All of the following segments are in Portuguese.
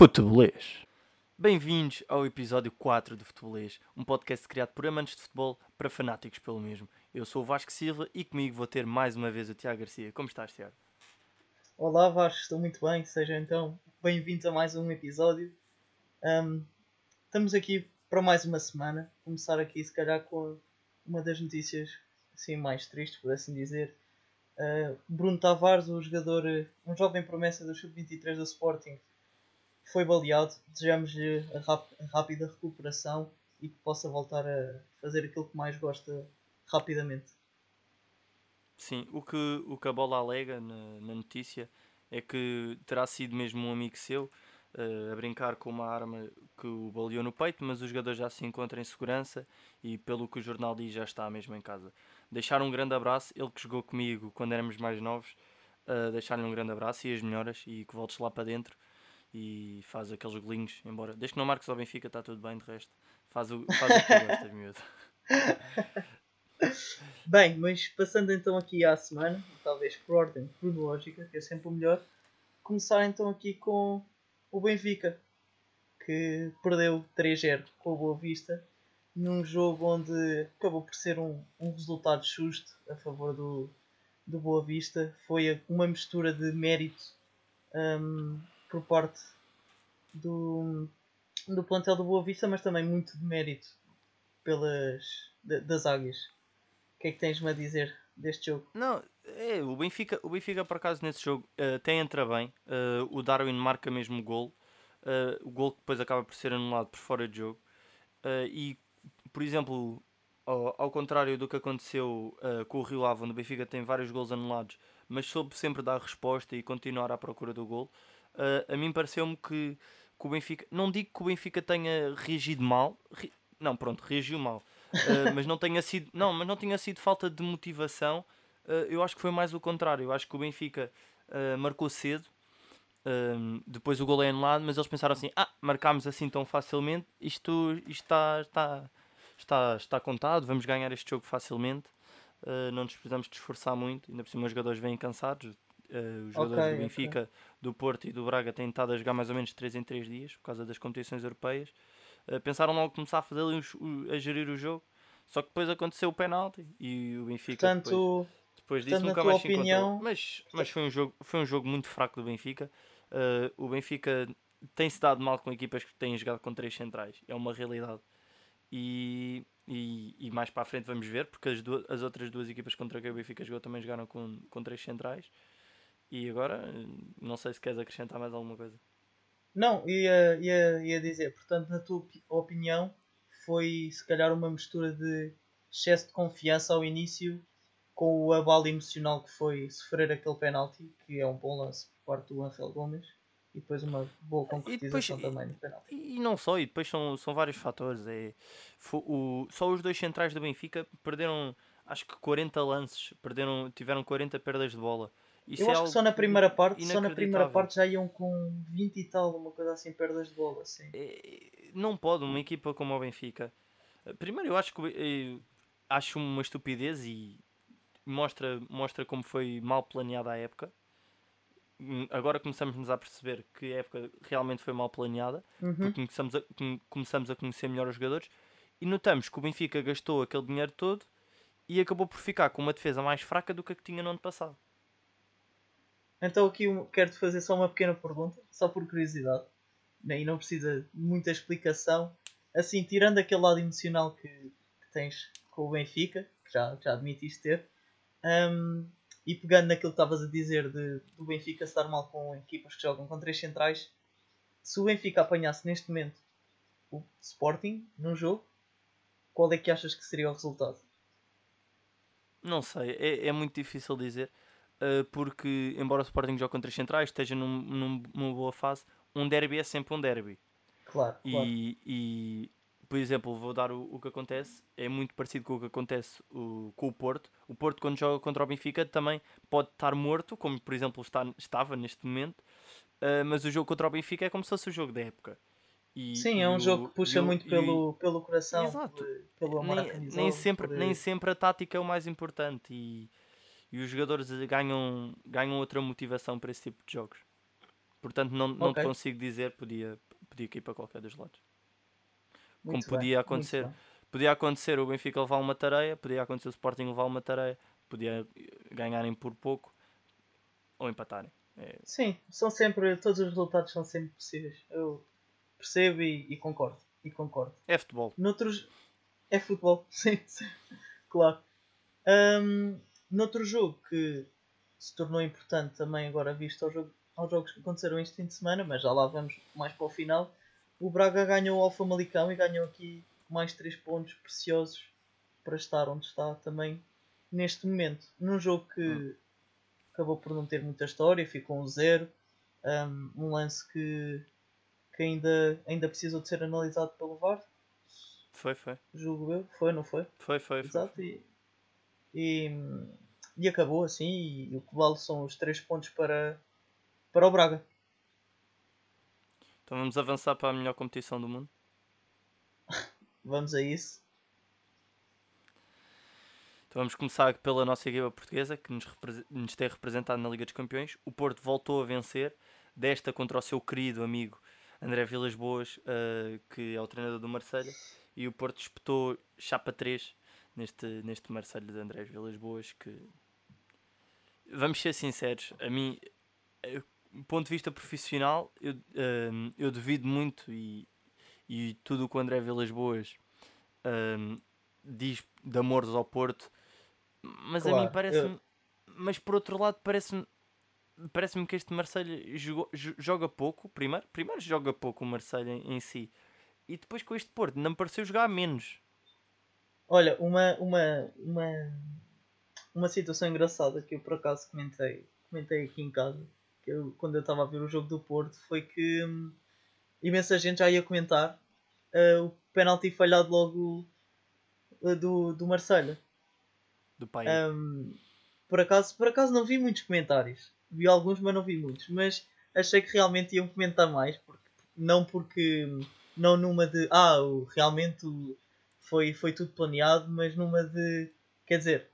Futebolês. Bem-vindos ao episódio 4 do Futebolês, um podcast criado por amantes de futebol para fanáticos pelo mesmo. Eu sou o Vasco Silva e comigo vou ter mais uma vez o Tiago Garcia. Como estás, Tiago? Olá Vasco, estou muito bem, sejam então bem-vindos a mais um episódio. Um, estamos aqui para mais uma semana, começar aqui se calhar com uma das notícias assim, mais tristes, por assim dizer. Uh, Bruno Tavares, o jogador, um jovem promessa do Sub-23 do Sporting, foi baleado. Desejamos-lhe a, rap a rápida recuperação e que possa voltar a fazer aquilo que mais gosta rapidamente. Sim, o que, o que a bola alega na, na notícia é que terá sido mesmo um amigo seu uh, a brincar com uma arma que o baleou no peito, mas o jogador já se encontra em segurança e, pelo que o jornal diz, já está mesmo em casa. Deixar um grande abraço, ele que jogou comigo quando éramos mais novos, uh, deixar-lhe um grande abraço e as melhoras e que voltes lá para dentro e faz aqueles golinhos, embora. Desde que não marques ao Benfica, está tudo bem, de resto. Faz o, faz o que tu gostas, miúdo. Bem, mas passando então aqui à semana, talvez por ordem cronológica, que é sempre o melhor, começar então aqui com o Benfica, que perdeu 3-0 com o Boa Vista, num jogo onde acabou por ser um, um resultado justo a favor do, do Boa Vista. Foi uma mistura de mérito um, por parte do, do plantel do Boa Vista, mas também muito de mérito pelas, das águias. O que é que tens-me a dizer deste jogo? Não, é, o Benfica, o Benfica por acaso nesse jogo uh, até entra bem. Uh, o Darwin marca mesmo o gol. Uh, o gol que depois acaba por ser anulado por fora de jogo. e, por exemplo, ao, ao, contrário do que aconteceu com o Rio Ave, onde o Benfica tem vários gols anulados, mas soube sempre dar resposta e continuar à procura do gol uh, a mim pareceu-me que, que, o Benfica, não digo que o Benfica tenha reagido mal, re, não, pronto, reagiu mal, uh, mas não tenha sido, não, mas não tinha sido falta de motivação. Uh, eu acho que foi mais o contrário. Eu acho que o Benfica marcou cedo, depois o gol é anulado, mas eles pensaram assim: ah, marcámos assim tão facilmente, isto, isto está, está, está, está contado, vamos ganhar este jogo facilmente. Não nos precisamos de esforçar muito, ainda por cima os jogadores vêm cansados, Uh, os jogadores okay, do Benfica, okay. do Porto e do Braga têm estado a jogar mais ou menos 3 em 3 dias por causa das competições europeias. Uh, pensaram logo começar a fazer a gerir o jogo, só que depois aconteceu o penalti e o Benfica Portanto, depois, depois disso nunca mais opinião... se encontrou. Mas, mas foi, um jogo, foi um jogo muito fraco do Benfica. Uh, o Benfica tem-se dado mal com equipas que têm jogado com três centrais, é uma realidade. E, e, e mais para a frente vamos ver, porque as, duas, as outras duas equipas contra que o Benfica jogou também jogaram com, com três centrais. E agora, não sei se queres acrescentar mais alguma coisa. Não, ia, ia, ia dizer, portanto, na tua opinião, foi se calhar uma mistura de excesso de confiança ao início com o abalo emocional que foi sofrer aquele penalti, que é um bom lance por parte do Angel Gomes, e depois uma boa concretização depois, também no penalti. E, e, não só, e depois são, são vários fatores. É, foi, o, só os dois centrais do Benfica perderam, acho que 40 lances, perderam, tiveram 40 perdas de bola. Isso eu é acho que só na primeira parte, só na primeira parte já iam com 20 e tal, uma coisa assim, perdas de bola. Assim. Não pode, uma equipa como o Benfica. Primeiro, eu acho que eu acho uma estupidez e mostra, mostra como foi mal planeada a época. Hum, agora começamos-nos a perceber que a época realmente foi mal planeada, uhum. porque começamos a, começamos a conhecer melhor os jogadores e notamos que o Benfica gastou aquele dinheiro todo e acabou por ficar com uma defesa mais fraca do que a que tinha no ano passado. Então aqui quero-te fazer só uma pequena pergunta, só por curiosidade, né, e não precisa de muita explicação. Assim, tirando aquele lado emocional que, que tens com o Benfica, que já, já admitiste ter, um, e pegando naquilo que estavas a dizer de, do Benfica estar mal com equipas que jogam com três centrais, se o Benfica apanhasse neste momento o Sporting num jogo, qual é que achas que seria o resultado? Não sei, é, é muito difícil dizer. Uh, porque, embora o Sporting jogue contra as centrais, esteja num, numa boa fase, um derby é sempre um derby. Claro, e, claro. e por exemplo, vou dar o, o, que acontece, é muito parecido com o que acontece o, com o Porto. O Porto, quando joga contra o Benfica, também pode estar morto, como por exemplo está, estava neste momento, uh, mas o jogo contra o Benfica é como se fosse o jogo da época. E, Sim, é um o, jogo que puxa muito pelo, pelo coração, Exato. pelo amor nem, nem sempre. Nem sempre a tática é o mais importante e e os jogadores ganham, ganham outra motivação para esse tipo de jogos. Portanto, não, não Ok. te consigo dizer, podia, podia ir para qualquer dos lados. Como Muito bem, podia acontecer. Podia acontecer o Benfica levar uma tareia, podia acontecer o Sporting levar uma tareia, podia ganharem por pouco ou empatarem. É, Sim, são sempre, todos os resultados são sempre possíveis. Eu percebo e, e concordo. E concordo. é futebol. Noutros. É futebol, sim, sim. Claro. Ahm, noutro jogo que se tornou importante também agora visto ao jogo, aos jogos que aconteceram este fim de semana, mas já lá vamos mais para o final. O Braga ganhou o Alfa Malicão e ganhou aqui mais 3 pontos preciosos para estar onde está também neste momento. Num jogo que Hum. acabou por não ter muita história, ficou um zero. Um, lance que, que ainda, ainda precisou de ser analisado pelo VAR, Foi, foi. julgo eu. Foi, não foi? Foi, foi. foi. Exato. E, e, e acabou assim. E, o que vale são os 3 pontos para, para o Braga. Então vamos avançar para a melhor competição do mundo. Vamos a isso. Então vamos começar pela nossa equipa portuguesa que nos, nos tem representado na Liga dos Campeões. O Porto voltou a vencer, desta contra o seu querido amigo André Vilas Boas, eh, que é o treinador do Marselha, e o Porto disputou chapa 3 neste, neste Marselha de André Vilas Boas, que vamos ser sinceros, a mim, eh, do ponto de vista profissional, eu, eh, eu devido muito e, e tudo o que o André Vilas Boas eh, diz de amores ao Porto, mas a mim Claro, parece-me. Mas por outro lado, parece-me. Parece-me que este Marselha jogou- jo- joga pouco. Primeiro, primeiro joga pouco o Marselha em, em si. E depois com este Porto, não me pareceu jogar menos. Olha, uma, uma, uma, uma situação engraçada que eu por acaso comentei, comentei aqui em casa, que eu, quando eu estava a ver o jogo do Porto, foi que hum, imensa gente já ia comentar ah, o penalti falhado logo ah, do, do Marselha. Do pai. Hum, por, acaso, por acaso não vi muitos comentários. Vi alguns, mas não vi muitos. Mas achei que realmente iam comentar mais. Porque, não porque. Não numa de. Ah, realmente o- foi, foi tudo planeado, mas numa de. Quer dizer.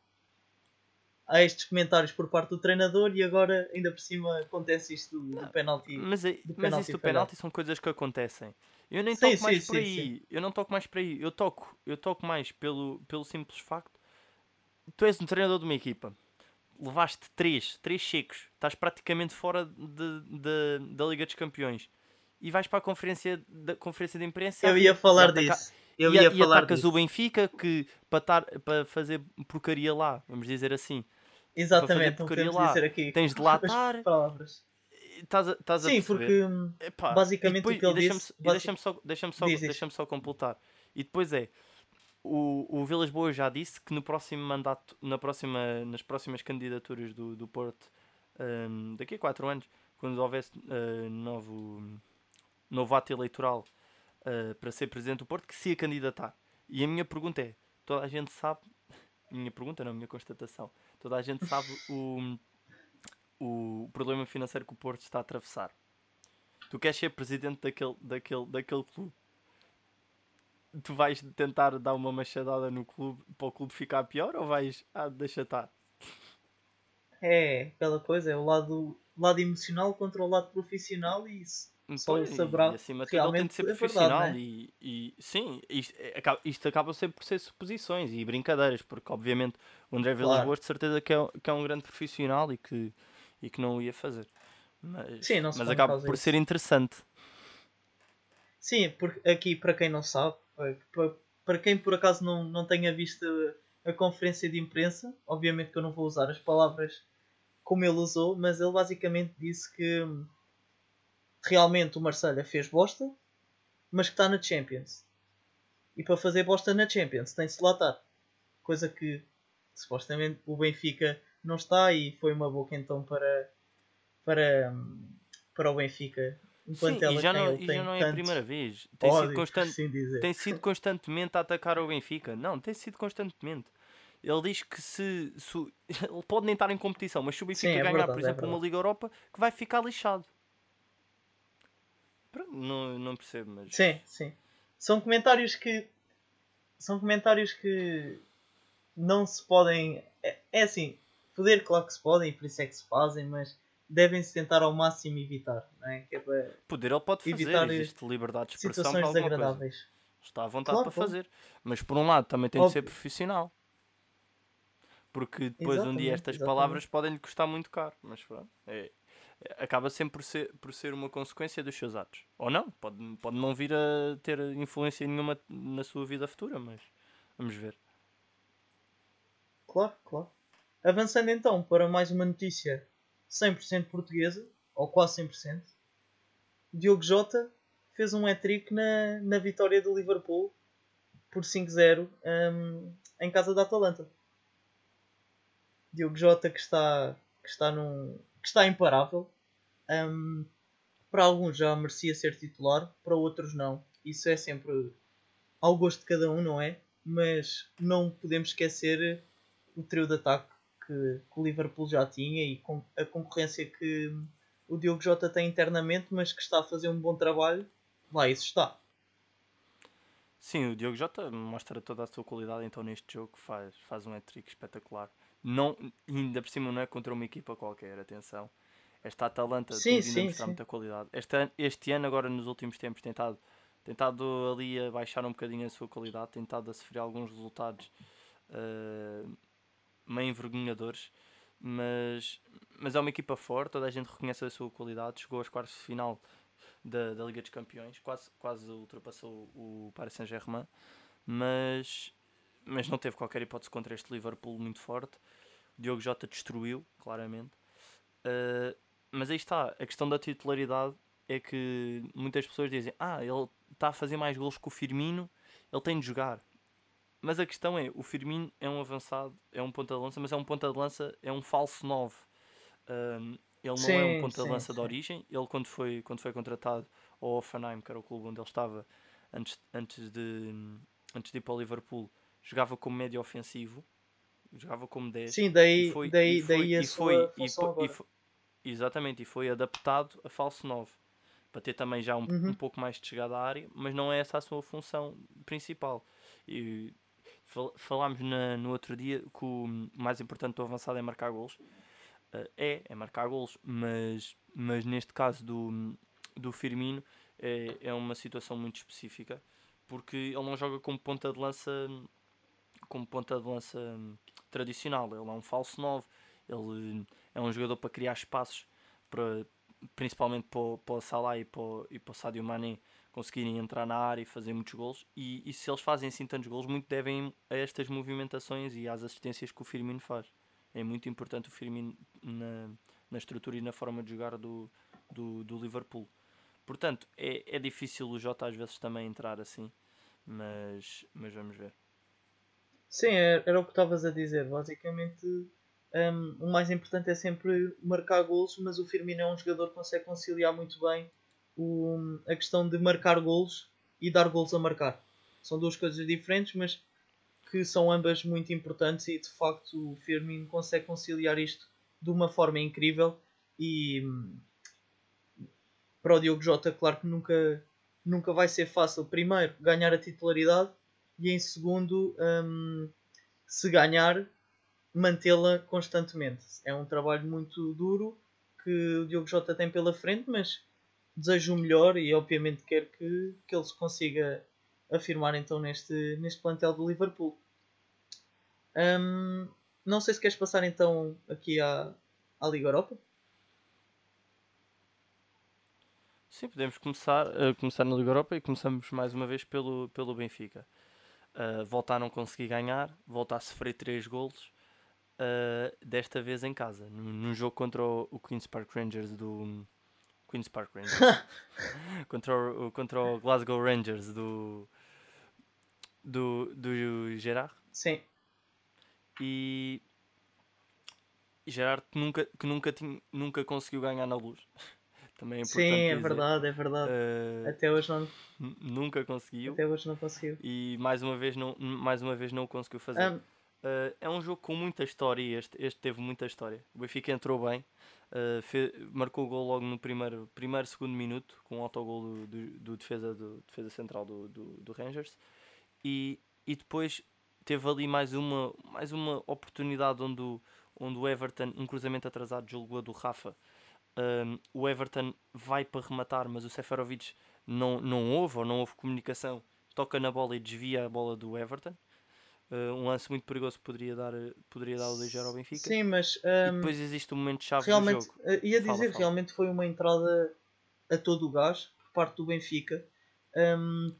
Há estes comentários por parte do treinador e agora ainda por cima acontece isto do, do penalti. Mas, é- do mas penalti isso do penalti são coisas que acontecem. Eu nem Sim, toco mais sim, por sim, aí. Eu não toco mais por aí. Eu toco, eu toco mais pelo, pelo simples facto. Tu és um treinador de uma equipa. Levaste três, três secos. Estás praticamente fora de, de- da Liga dos Campeões. E vais para a conferência, da, conferência de imprensa. Eu ia falar disso. Eu e, a- ia e falar atacas disso. o Benfica que para, tar- para fazer porcaria lá, vamos dizer assim. Exatamente, porcaria podemos lá, dizer aqui Tens de latar. palavras. Estás a, estás a Sim, perceber? porque hum, Epá, basicamente depois- o que ele disse- Deixa-me só, deixa só, Diz, deixa só completar. E depois é. O, o Vilas Boas já disse que no próximo mandato, na próxima, nas próximas candidaturas do, do Porto, hum, daqui a 4 anos, quando houvesse uh, novo, novo ato eleitoral uh, para ser presidente do Porto, que se ia candidatar. E a minha pergunta é: toda a gente sabe, minha pergunta não, minha constatação, toda a gente sabe o, o problema financeiro que o Porto está a atravessar. Tu queres ser presidente daquele, daquele, daquele clube. Tu vais tentar dar uma machadada no clube para o clube ficar pior ou vais. Ah, deixa estar. É, aquela coisa, é o lado, lado emocional contra o lado profissional e isso só Pois, saberá e acima de tudo ele tem de ser é profissional não é? e, e sim, isto, é- acaba- isto acaba sempre por ser suposições e brincadeiras, porque obviamente o André Vilas Claro. Boas de certeza que é, que é um grande profissional e que, e que não o ia fazer. Mas, Sim, mas acaba por isso. ser interessante. Sim, porque aqui para quem não sabe, eh, pa- para quem por acaso não, não tenha visto a conferência de imprensa, obviamente que eu não vou usar as palavras como ele usou, mas ele basicamente disse que hum, realmente o Marselha fez bosta, mas que está na Champions. E para fazer bosta na Champions tem-se de lá estar. Coisa que supostamente o Benfica não está e foi uma boca então para, para, para o Benfica. Um Sim, plantel e a já não, e tem já não é a primeira vez. Tem sido, ódio, por constante, assim tem sido constantemente a atacar o Benfica. Não, tem sido constantemente. Ele diz que se, se ele pode nem estar em competição, mas se o Benfica Sim, é ganhar, verdade, por é exemplo, uma verdade. Liga Europa, que vai ficar lixado. Não, não percebo, mas Sim, sim. São comentários que. São comentários que não se podem. É, é assim, poder, claro que se podem, e por isso é que se fazem, mas devem-se tentar ao máximo evitar. Não é? Que é para Poder ele pode fazer, eh, existe liberdade de expressão para situações coisa. desagradáveis. Está à vontade Claro, para claro. fazer. Mas por um lado também tem de ser Óbvio. profissional. Porque depois um dia Exatamente, estas exatamente. palavras podem lhe custar muito caro. Mas pronto, é- acaba sempre por ser, por ser uma consequência dos seus atos. Ou não, pode, pode não vir a ter influência nenhuma na sua vida futura, mas vamos ver. Claro, claro. Avançando então para mais uma notícia 100% portuguesa, ou quase 100%. Diogo Jota fez um hat-trick na, na vitória do Liverpool por 5-0 hum, em casa da Atalanta. Diogo Jota que está, que está, num, que está imparável. Hum, para alguns já merecia ser titular, para outros não. Isso é sempre ao gosto de cada um, não é? Mas não podemos esquecer o trio de ataque que, que o Liverpool já tinha e com a concorrência que o Diogo Jota tem internamente, mas que está a fazer um bom trabalho, lá isso está. Sim, o Diogo Jota mostra toda a sua qualidade então neste jogo, faz, faz um hat-trick espetacular. Não, ainda por cima não é contra uma equipa qualquer, atenção. Esta Atalanta Sim, sim, a mostrar sim. muita qualidade. Este, este ano, agora nos últimos tempos, tem estado, tem estado ali a baixar um bocadinho a sua qualidade, tem estado a sofrer alguns resultados eh, meio envergonhadores, mas, mas é uma equipa forte, toda a gente reconhece a sua qualidade, chegou aos quartos de final da, da Liga dos Campeões, quase, quase ultrapassou o Paris Saint-Germain, mas, mas não teve qualquer hipótese contra este Liverpool muito forte. O Diogo Jota destruiu, claramente. Uh, mas aí está, a questão da titularidade é que muitas pessoas dizem: Ah, ele está a fazer mais gols que o Firmino, ele tem de jogar. Mas a questão é: o Firmino é um avançado, é um ponta de lança, mas é um ponta de lança, é um falso 9. Um, ele não é um Sim, ponta de sim, lança de sim. origem. Ele, quando foi, quando foi contratado ao Offenheim, que era o clube onde ele estava antes, antes, de, antes de ir para o Liverpool, jogava como médio ofensivo, jogava como 10. Sim, daí, foi- daí, e foi- daí a e sua foi- e po- e agora. fo- Exatamente, e foi adaptado a falso 9 para ter também já um, Uhum. um pouco mais de chegada à área, mas não é essa a sua função principal. E fal- falámos na- no outro dia que o mais importante do avançado é marcar golos. Eh, é, é marcar golos, mas, mas neste caso do, do Firmino é, é uma situação muito específica porque ele não joga como ponta de lança como ponta de lança hum, tradicional, ele é um falso 9, ele hum, é um jogador para criar espaços para, principalmente para, o- para o Salah e para, o- e para o Sadio Mané conseguirem entrar na área e fazer muitos golos. E, e se eles fazem assim tantos golos muito devem a estas movimentações e às assistências que o Firmino faz. É muito importante o Firmino na, na estrutura e na forma de jogar do, do, do Liverpool. Portanto é, é difícil o Jota às vezes também entrar assim mas, mas vamos ver Sim, era, era o que estavas a dizer. Basicamente, hum, o mais importante é sempre marcar golos, mas o Firmino é um jogador que consegue conciliar muito bem o- a questão de marcar golos e dar golos a marcar. São duas coisas diferentes, mas que são ambas muito importantes e de facto o Firmino consegue conciliar isto de uma forma incrível e para o Diogo Jota, claro que nunca, nunca vai ser fácil, primeiro, ganhar a titularidade e em segundo, hum, se ganhar, mantê-la constantemente. É um trabalho muito duro que o Diogo Jota tem pela frente, mas desejo o melhor e obviamente quero que, que ele se consiga afirmar então neste, neste plantel do Liverpool. Hum, não sei se queres passar então aqui à, à Liga Europa. Sim, podemos começar, eh, começar na Liga Europa e começamos mais uma vez pelo, pelo Benfica. Uh, volta a não conseguir ganhar, volta a sofrer 3 golos, uh, desta vez em casa, num, num jogo contra o, o Queen's Park Rangers do. Queen's Park Rangers. contra, o, contra o Glasgow Rangers do. do, do Gerard. Sim, E. e Gerard que nunca, que nunca, tinha, nunca conseguiu ganhar na luz. Também é importante sim, é dizer. verdade, é verdade. Uh, Até hoje não, Nunca conseguiu até hoje não conseguiu. e mais uma vez não, mais uma vez não conseguiu fazer. Hum, Uh, é um jogo com muita história e este, este teve muita história. O Benfica entrou bem, uh, fe- marcou o gol logo no primeiro, primeiro segundo minuto com o autogol do, do, do defesa, do defesa central do, do, do Rangers e, e depois teve ali mais uma, mais uma oportunidade onde o, onde o Everton, um cruzamento atrasado, julgou a do Rafa, um, o Everton vai para rematar, mas o Seferovic não, não houve ou não houve comunicação, toca na bola e desvia a bola do Everton. Uh, um lance muito perigoso que poderia dar, poderia dar o 2 ao Benfica. Sim, mas um, e depois existe um momento chave do jogo. Uh, ia dizer, Fala, fala. realmente foi uma entrada a todo o gás por parte do Benfica. Um,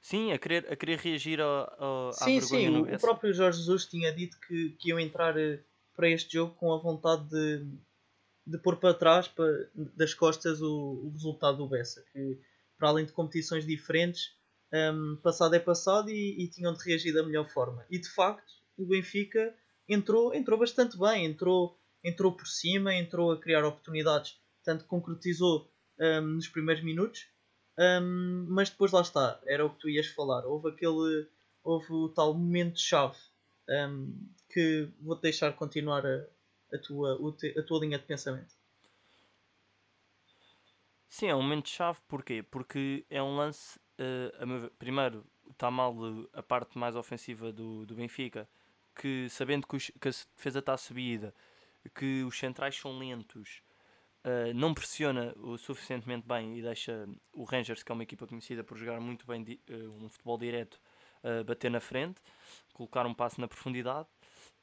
Sim, a querer, a querer reagir ao, ao, à sim, vergonha sim, no o, o próprio Jorge Jesus tinha dito que, que iam entrar eh, para este jogo com a vontade de, de pôr para trás, para, das costas, o, o resultado do Bessa. Que, para além de competições diferentes, um, passado é passado e, e tinham de reagir da melhor forma. E de facto, o Benfica entrou, entrou bastante bem, entrou, entrou por cima, entrou a criar oportunidades, tanto concretizou um, nos primeiros minutos, um, mas depois lá está, era o que tu ias falar. Houve aquele, houve o tal momento-chave um, que vou-te deixar continuar a, a, tua, a tua linha de pensamento. Sim, é um momento-chave, porquê? Porque é um lance, a meu primeiro, está mal eh, a parte mais ofensiva do, do Benfica, que sabendo que, os- que a defesa está subida, que os centrais são lentos, eh, não pressiona o suficientemente bem e deixa o Rangers, que é uma equipa conhecida por jogar muito bem eh, um futebol direto, bater na frente, colocar um passo na profundidade.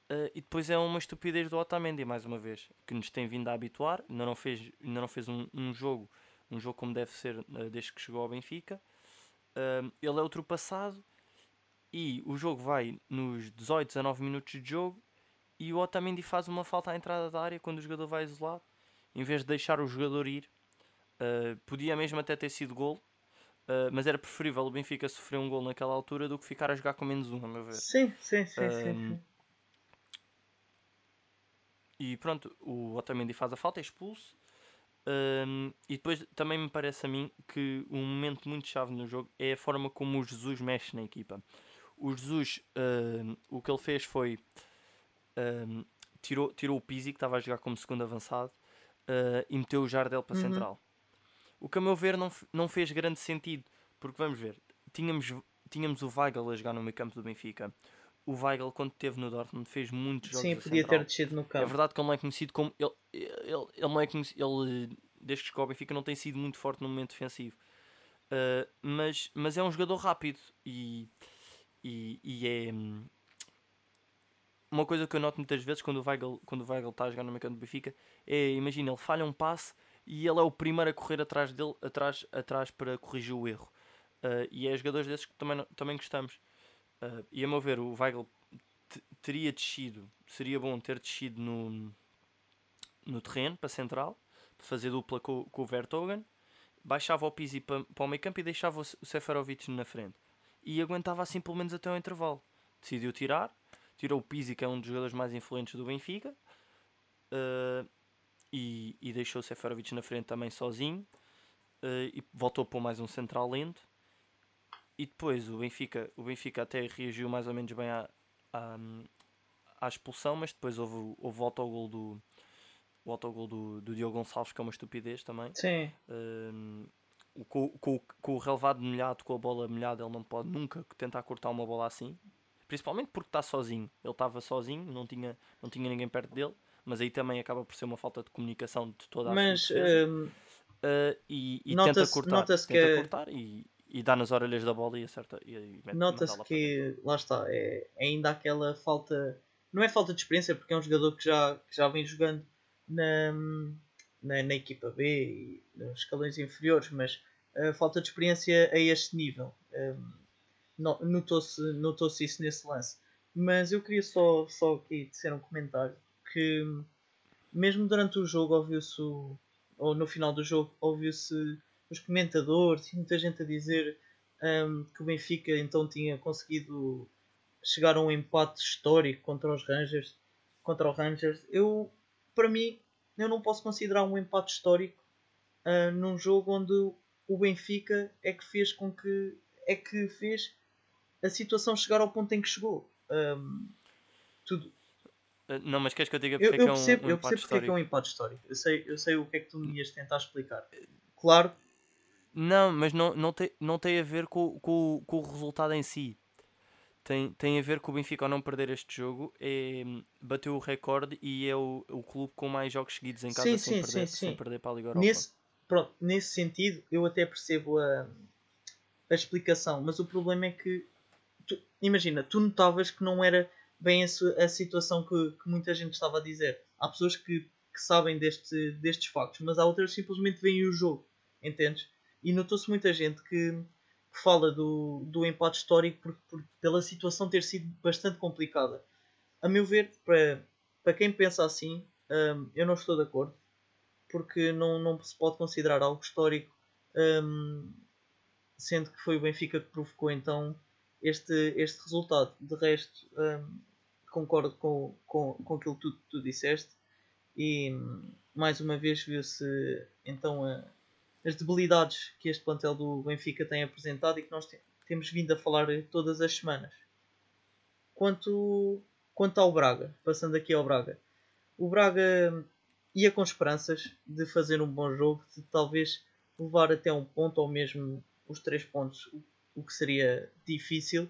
Eh, e depois é uma estupidez do Otamendi, mais uma vez, que nos tem vindo a habituar. Ainda não fez, ainda não fez um, um jogo um jogo como deve ser eh, desde que chegou ao Benfica. Um, ele é ultrapassado e o jogo vai nos 18, 19 minutos de jogo e o Otamendi faz uma falta à entrada da área quando o jogador vai isolado, em vez de deixar o jogador ir. Uh, podia mesmo até ter sido gol, uh, mas era preferível o Benfica sofrer um gol naquela altura do que ficar a jogar com menos um, a meu ver. Sim, sim, sim, sim, Um, sim. E pronto, o Otamendi faz a falta, é expulso. Um, e depois também me parece a mim que um momento muito chave no jogo é a forma como o Jesus mexe na equipa. O Jesus, um, o que ele fez foi um, tirou, tirou o Pizzi, que estava a jogar como segundo avançado, uh, e meteu o Jardel para Uhum. central. O que a meu ver não, não fez grande sentido, porque vamos ver, tínhamos, tínhamos o Weigl a jogar no meio campo do Benfica. O Weigl, quando esteve no Dortmund, fez muitos jogos Sim, podia ter descido no É campo. verdade que ele não é conhecido como. Ele, ele, ele não é conhecido. Ele, desde que chegou ao Benfica, não tem sido muito forte no momento defensivo. Uh, mas, mas é um jogador rápido e, e, e é. hum, Uma coisa que eu noto muitas vezes quando o Weigl, quando o Weigl está a jogar no meio campo do Benfica é, imagina, ele falha um passe e ele é o primeiro a correr atrás dele, atrás, atrás para corrigir o erro. Uh, e é jogadores desses que também, também gostamos. Uh, e a meu ver, o Weigl te- teria descido, seria bom ter descido no, no terreno para central, para fazer dupla com, com o Vertogen, baixava o Pizzi para, para o meio campo e deixava o, Se- o Seferovic na frente. E aguentava assim pelo menos até o intervalo. Decidiu tirar, tirou o Pizzi, que é um dos jogadores mais influentes do Benfica, eh, e, e deixou o Seferovic na frente também sozinho, eh, e voltou a pôr mais um central lento. E depois o Benfica, o Benfica até reagiu mais ou menos bem à, à, à expulsão, mas depois houve, o- houve o autogol do, o autogol do, do Diogo Gonçalves, que é uma estupidez também. Sim, Um, com, com, com o relevado molhado, com a bola molhada, ele não pode nunca tentar cortar uma bola assim. Principalmente porque está sozinho. Ele estava sozinho, não tinha, não tinha ninguém perto dele. Mas aí também acaba por ser uma falta de comunicação de toda a mas hum, Uh, e, e nota-se- tenta cortar, nota-se tenta que- cortar e, e dá nas orelhas da bola e acerta. Nota-se que lá está, é ainda aquela falta, não é falta de experiência, porque é um jogador que já, que já vem jogando na, na, na equipa B e nos escalões inferiores, mas a falta de experiência a este nível. hum, no- Notou-se notou isso nesse lance. Mas eu queria só, só aqui dizer um comentário que mesmo durante o jogo ouviu-se ou no final do jogo ouviu-se os comentadores e muita gente a dizer hum, que o Benfica então tinha conseguido chegar a um empate histórico contra os Rangers contra o Rangers eu para mim eu não posso considerar um empate histórico ah, num jogo onde o Benfica é que fez com que é que fez a situação chegar ao ponto em que chegou Hum, tudo, Uh, não, mas queres que eu diga eu, porque é eu que é um, percebo, um eu percebo porque é que é um empate histórico. Eu sei, eu sei o que é que tu me ias tentar explicar. Claro, Não, mas não, não, tem, não tem a ver com, com, com o resultado em si. tem, tem a ver com o Benfica ao não perder este jogo, é, bateu o recorde e é o, o clube com mais jogos seguidos em casa Sim, sem, sim, perder, sim, sem perder para a Liga Europa. Nesse, pronto, nesse sentido, eu até percebo a, a explicação, mas o problema é que, tu- imagina, tu notavas que não era bem a, a situação que, que muita gente estava a dizer. Há pessoas que, que sabem deste, destes factos, mas há outras que simplesmente veem o jogo, entendes? E notou-se muita gente que, que fala do, do empate histórico por, por- pela situação ter sido bastante complicada. A meu ver, para, para quem pensa assim, hum, eu não estou de acordo porque não, não se pode considerar algo histórico, hum, sendo que foi o Benfica que provocou então este, este resultado. De resto, hum, concordo com, com, com aquilo que tu, tu disseste e hum, mais uma vez viu-se então a- as debilidades que este plantel do Benfica tem apresentado e que nós te- temos vindo a falar todas as semanas. Quanto, quanto ao Braga, passando aqui ao Braga, o Braga ia com esperanças de fazer um bom jogo, de talvez levar até um ponto ou mesmo os três pontos, o- que seria difícil,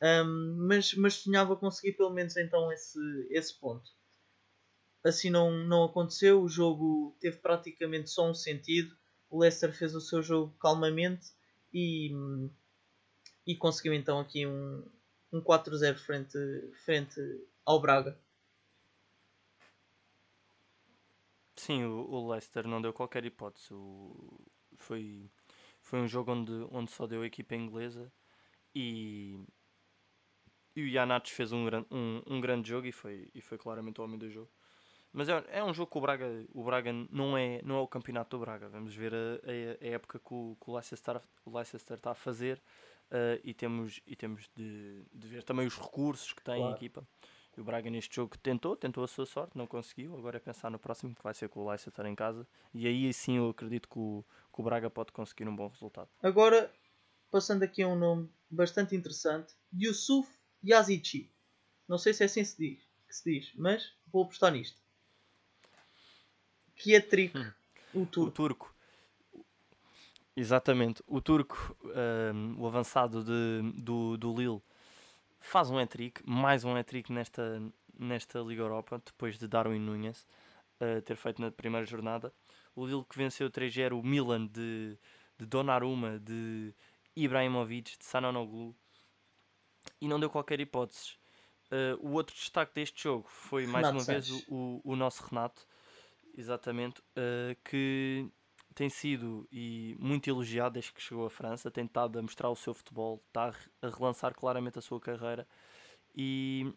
Ahm, mas, mas sonhava conseguir pelo menos então esse, esse ponto. Assim não, não aconteceu, o jogo teve praticamente só um sentido, o Leicester fez o seu jogo calmamente e, e conseguiu então aqui um, um 4-0 frente, frente ao Braga. Sim, o, o Leicester não deu qualquer hipótese. O- foi, foi um jogo onde, onde só deu a equipa inglesa e, e o Janatos fez um, um, um grande jogo e foi, e foi claramente o homem do jogo. Mas é, é um jogo que o Braga, o Braga não, é, não é o campeonato do Braga. Vamos ver a, a, a época que o, que o Leicester, o Leicester está a fazer eh, e temos, e temos de, de ver também os recursos que tem a Claro. equipa. E o Braga neste jogo tentou, tentou a sua sorte, não conseguiu. Agora é pensar no próximo, que vai ser com o Leicester em casa. E aí sim eu acredito que o, que o Braga pode conseguir um bom resultado. Agora, passando aqui a um nome bastante interessante, Yusuf Yazici. Não sei se é assim se diz, que se diz, mas vou apostar nisto. Kietrik, Hum. o O turco. turco, exatamente, o turco, ehm, o avançado de, do, do Lille, faz um hat-trick, mais um hat-trick nesta, nesta Liga Europa, depois de Darwin Núñez eh, ter feito na primeira jornada. O Lille que venceu 3-0 o Milan de, de Donnarumma, de Ibrahimovic, de Sanonoglu e não deu qualquer hipótese. Eh, o outro destaque deste jogo foi mais Renato uma vez Sanches. o, o, o nosso Renato, exatamente, eh, que tem sido e muito elogiado desde que chegou à França, tem estado a mostrar o seu futebol, está a re- a relançar claramente a sua carreira e,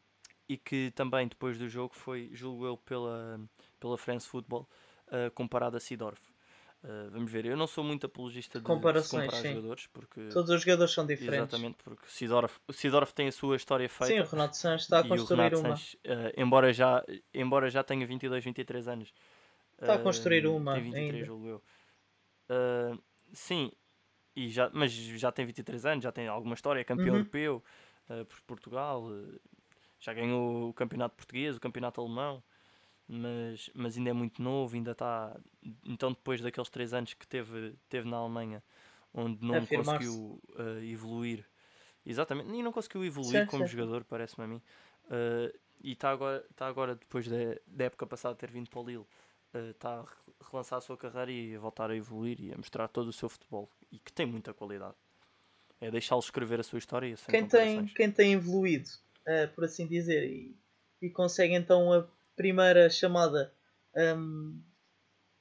e que também depois do jogo foi, julgo eu, pela, pela France Football, eh, comparado a Sidorf. Eh, vamos ver, eu não sou muito apologista de, de Comparações, comparar sim. jogadores, porque Todos os jogadores são diferentes. exatamente, porque Sidorf, Sidorf tem a sua história feita. Sim, o Renato Sanches está a construir uma. Sanches, eh, embora, já, embora já tenha 22, 23 anos, Está a construir uma Tem 23, ainda. julgo eu. Eh, sim, e já, mas já tem 23 anos, já tem alguma história, é campeão Uhum. europeu eh, por Portugal, eh, já ganhou o campeonato português, o campeonato alemão, mas, mas ainda é muito novo, ainda está. Então, depois daqueles 3 anos que teve, teve na Alemanha, onde não conseguiu eh, evoluir, exatamente, e não conseguiu evoluir Certo, como certo. jogador, parece-me a mim. E está agora, tá agora, depois da, da época passada ter vindo para o Lille, está a re- relançar a sua carreira e a voltar a evoluir e a mostrar todo o seu futebol e que tem muita qualidade. É deixá-lo escrever a sua história Quem tem, quem tem evoluído, eh, por assim dizer, e, e consegue então a primeira chamada hum,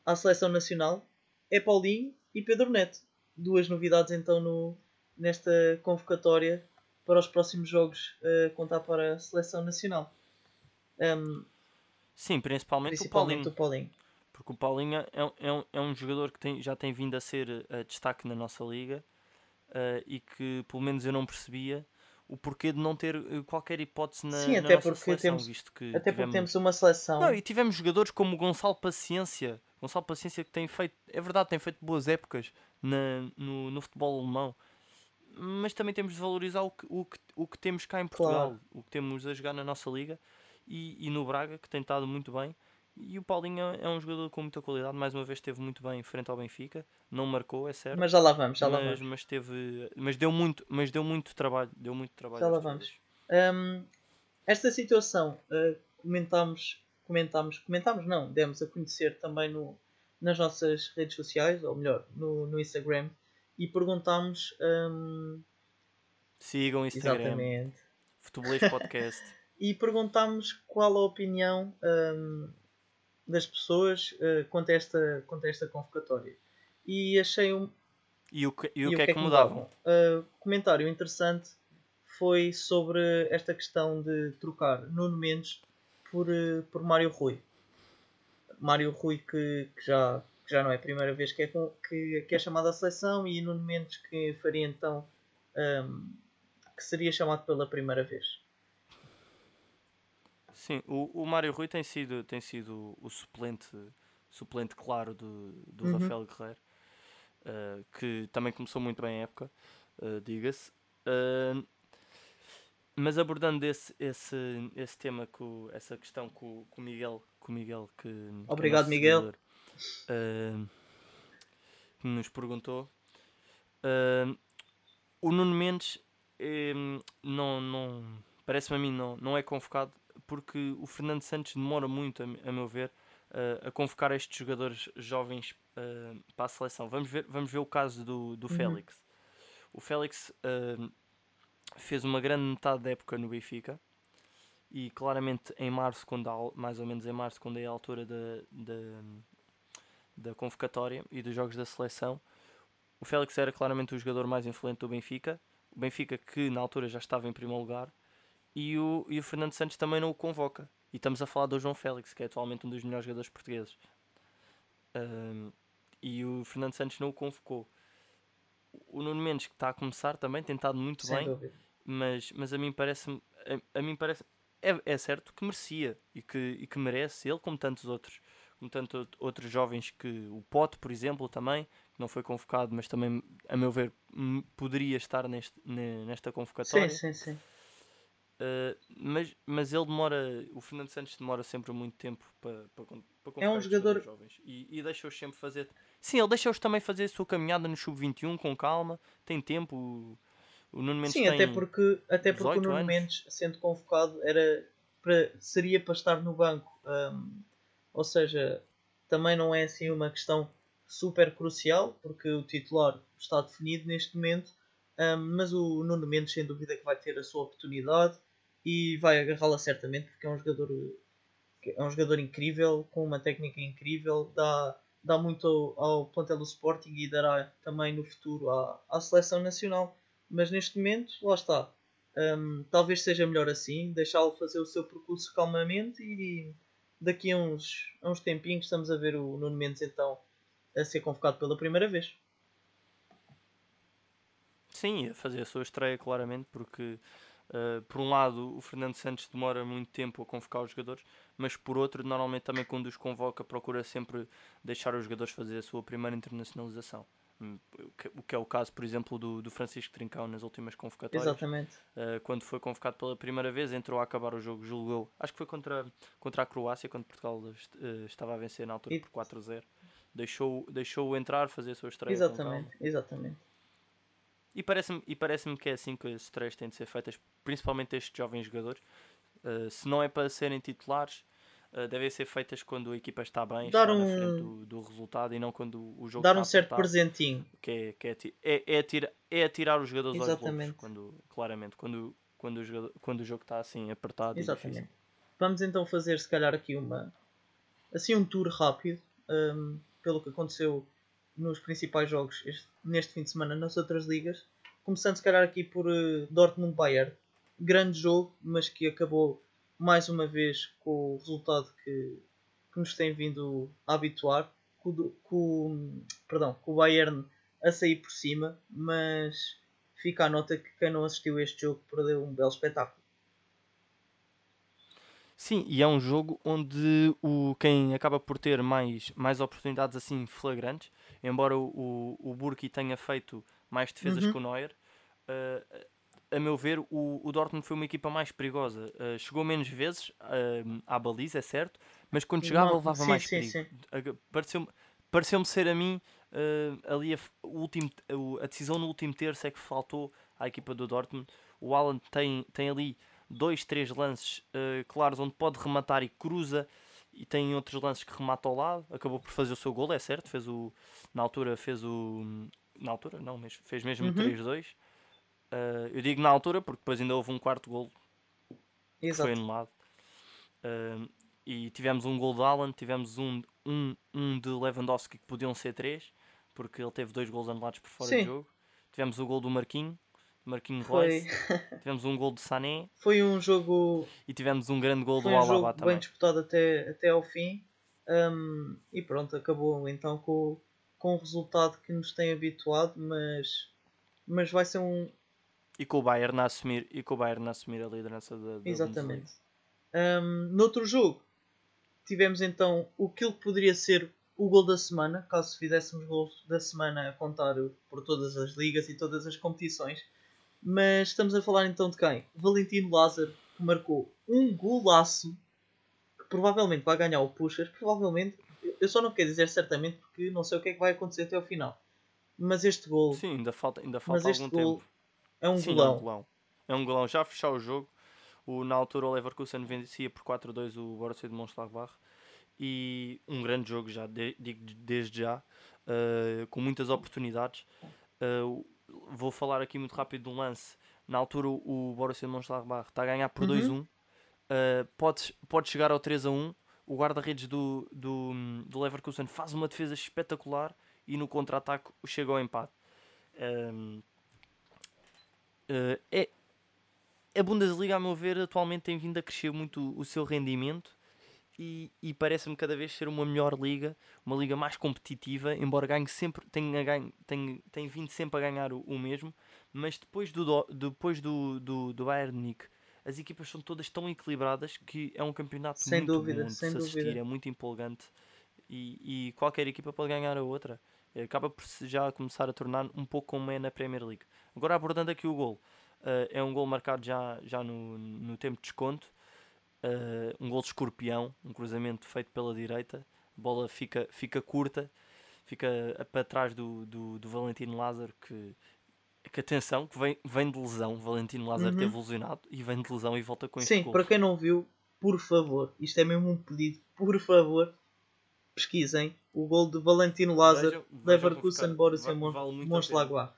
à seleção nacional é Paulinho e Pedro Neto. Duas novidades então no, nesta convocatória para os próximos jogos a contar para a seleção nacional. Hum, Sim, principalmente, principalmente o Paulinho. o Paulinho. Porque o Paulinho é, um- é, um, é um jogador que tem- já tem vindo a ser eh, destaque na nossa liga eh, e que pelo menos eu não percebia o porquê de não ter eh, qualquer hipótese na, Sim, até porque seleção, temos- visto que Até porque tivemos- temos uma seleção. Não, e tivemos jogadores como o Gonçalo Paciência. Gonçalo Paciência que tem feito, é verdade, tem feito boas épocas na, no, no futebol alemão. Mas também temos de valorizar o que, o que, o que temos cá em Portugal, Claro. o que temos a jogar na nossa liga e, e no Braga, que tem estado muito bem. E o Paulinho é é um jogador com muita qualidade, mais uma vez esteve muito bem em frente ao Benfica, não marcou, é certo. Mas já lá vamos, já lá mas, vamos. mas teve, mas deu muito, mas deu muito trabalho, deu muito trabalho. Já lá vamos. Um, esta situação uh, comentámos, comentámos, comentámos não, demos a conhecer também no, nas nossas redes sociais, ou melhor, no, no Instagram, e perguntámos. Um, Sigam o Instagram. Exatamente. Futebolês Podcast. e perguntámos qual a opinião um, das pessoas uh, quanto, a esta, quanto a esta convocatória. E achei um. E o que, e o, e que, é que, é que mudavam? Uh, comentário interessante foi sobre esta questão de trocar Nuno Mendes por, uh, por Mário Rui. Mário Rui que, que, já, que já não é a primeira vez que é, que, que é chamado à seleção e Nuno Mendes que faria então um, que seria chamado pela primeira vez. Sim, o, o Mário Rui tem sido, tem sido o suplente, suplente claro do, do uhum. Rafael Guerreiro, uh, que também começou muito bem a época, uh, diga-se. Uh, mas abordando esse, esse, esse tema, com, essa questão com, com o Miguel, com Miguel que, Obrigado, que Miguel. Seguidor, que nos perguntou. o Nuno Mendes não, não parece-me a mim não, não é convocado porque o Fernando Santos demora muito, a, meu ver, uh, a convocar estes jogadores jovens uh, para a seleção. Vamos ver, vamos ver o caso do, do uhum. Félix. O Félix uh, fez uma grande metade da época no Benfica e claramente em março, quando há, mais ou menos em março, quando é a altura da, da, da convocatória e dos jogos da seleção, o Félix era claramente o jogador mais influente do Benfica. O Benfica que na altura já estava em primeiro lugar e o, e o Fernando Santos também não o convoca. E estamos a falar do João Félix, que é atualmente um dos melhores jogadores portugueses. Um, e o Fernando Santos não o convocou. O Nuno Mendes, que está a começar também, tem estado muito Sem bem, mas, mas a mim parece a, a mim parece é, é certo que merecia e que, e que merece, ele como tantos outros, como tantos outros jovens que o Pote, por exemplo, também, que não foi convocado, mas também, a meu ver, poderia estar neste, nesta convocatória. Sim, sim, sim. Uh, mas, mas ele demora, o Fernando Santos demora sempre muito tempo para, para, para é um jogador jovens e, e deixa-os sempre fazer. Sim, ele deixa-os também fazer a sua caminhada no sub-21 com calma, tem tempo. O, o Nuno Mendes Sim, até porque, até porque o Nuno anos. Mendes, sendo convocado, era para, seria para estar no banco. Um, ou seja, também não é assim uma questão super crucial, porque o titular está definido neste momento. Um, mas o Nuno Mendes, sem dúvida, que vai ter a sua oportunidade e vai agarrá-la certamente porque é um jogador é um jogador incrível, com uma técnica incrível, dá, dá muito ao, ao plantel do Sporting e dará também no futuro à, à seleção nacional. Mas neste momento, lá está. Um, talvez seja melhor assim, deixá-lo fazer o seu percurso calmamente e daqui a uns, a uns tempinhos estamos a ver o Nuno Mendes então a ser convocado pela primeira vez. Sim, a fazer a sua estreia claramente porque Uh, por um lado, o Fernando Santos demora muito tempo a convocar os jogadores, mas por outro, normalmente também quando os convoca, procura sempre deixar os jogadores fazer a sua primeira internacionalização. Hum, o que é o caso, por exemplo, do, do Francisco Trincão nas últimas convocatórias. Exatamente. Uh, quando foi convocado pela primeira vez, entrou a acabar o jogo, julgo eu. Acho que foi contra, contra a Croácia, quando Portugal uh, estava a vencer na altura e... por 4-0. Deixou-o deixou entrar, fazer a sua estreia. Exatamente, exatamente. E parece-me e parece que é assim que as estreias têm de ser feitas, principalmente estes jovens jogadores. Uh, se não é para serem titulares, uh, devem ser feitas quando a equipa está bem, Dar está um... na frente do, do, resultado e não quando o jogo Dar um certo presentinho. Que é, que é, é, é, atirar, é atirar os jogadores Exatamente. aos quando, claramente, quando, quando, o jogador, quando o jogo está assim apertado Exatamente. Vamos então fazer se calhar aqui uma assim um tour rápido um, pelo que aconteceu nos principais jogos este, neste fim de semana nas outras ligas. Começando se calhar aqui por uh, Dortmund Bayern. Grande jogo, mas que acabou mais uma vez com o resultado que, que nos tem vindo a habituar. Com, com, perdão, com o Bayern a sair por cima, mas fica a nota que quem não assistiu a este jogo perdeu um belo espetáculo. Sim, e é um jogo onde o, quem acaba por ter mais, mais oportunidades assim flagrantes embora o, o, Burki tenha feito mais defesas uhum. que o Neuer, uh, a meu ver, o, o Dortmund foi uma equipa mais perigosa. Uh, chegou menos vezes uh, à baliza, é certo, mas quando chegava Não, levava sim, mais sim, perigo. Uh, Pareceu-me pareceu ser a mim ali a, último, a decisão no último terço é que faltou à equipa do Dortmund. O Alan tem, tem ali dois, três lances uh, claros onde pode rematar e cruza e tem outros lances que remata ao lado. Acabou por fazer o seu gol, é certo. Fez o, na altura fez o. Na altura, não, mas fez mesmo uhum. 3-2. Uh, eu digo na altura porque depois ainda houve um quarto gol que foi anulado. Uh, e tivemos um gol de Alan, tivemos um, um, um de Lewandowski que podiam ser três, porque ele teve dois gols anulados por fora Sim. do jogo. Tivemos o gol do Marquinho, Marquinho Royce. tivemos um gol de Sané. Foi um jogo. E tivemos um grande gol do um Alaba jogo também. bem disputado até, até ao fim. Um, e pronto, acabou então com, com o resultado que nos tem habituado, mas, mas vai ser um. E com o Bayern a assumir, e com o Bayern a, assumir a liderança da, da Exatamente. Um, noutro jogo, tivemos então o que poderia ser o gol da semana, caso fizéssemos gols da semana a contar por todas as ligas e todas as competições. Mas estamos a falar então de quem? Valentino Lázaro, que marcou um golaço, que provavelmente vai ganhar o Puxas, provavelmente, eu só não quero dizer certamente porque não sei o que é que vai acontecer até ao final. Mas este gol. Sim, ainda falta, ainda falta mas este gol tempo. É um Sim, golão. É um golão. É um golão. Já a fechar o jogo, o, na altura o Leverkusen vencia por 4-2 o Borussia de Mönchengladbach e um grande jogo já, de, digo desde já, uh, com muitas oportunidades. Uh, vou falar aqui muito rápido de um lance. Na altura o Borussia Mönchengladbach está a ganhar por uhum. 2-1, uh, pode, pode chegar ao 3-1. O guarda-redes do, do, do Leverkusen faz uma defesa espetacular e no contra-ataque chega ao empate. Um, uh, é, a Bundesliga, a meu ver, atualmente tem vindo a crescer muito o seu rendimento e, e parece-me cada vez ser uma melhor liga, uma liga mais competitiva, embora ganhe sempre, tenha, ganho, tenha, tenha vindo sempre a ganhar o, o mesmo, mas depois do, depois do, do, do Bayern Munique, as equipas são todas tão equilibradas que é um campeonato sem muito dúvida, bom de se assistir, dúvida. é muito empolgante e, e qualquer equipa pode ganhar a outra. Acaba por já começar a tornar um pouco como é na Premier League. Agora abordando aqui o gol, Uh, é um gol marcado já, já no, no tempo de desconto. Uh, um gol de escorpião, um cruzamento feito pela direita. A bola fica, fica curta, fica para trás do, do, do Valentino Lázaro. Que, que atenção, que vem, vem de lesão. Valentino Lázaro uhum. teve lesionado e vem de lesão e volta com Sim, gol. para quem não viu, por favor, isto é mesmo um pedido, por favor, pesquisem o gol de Valentino Lázaro, Leverkusen Borussia Mönchengladbach.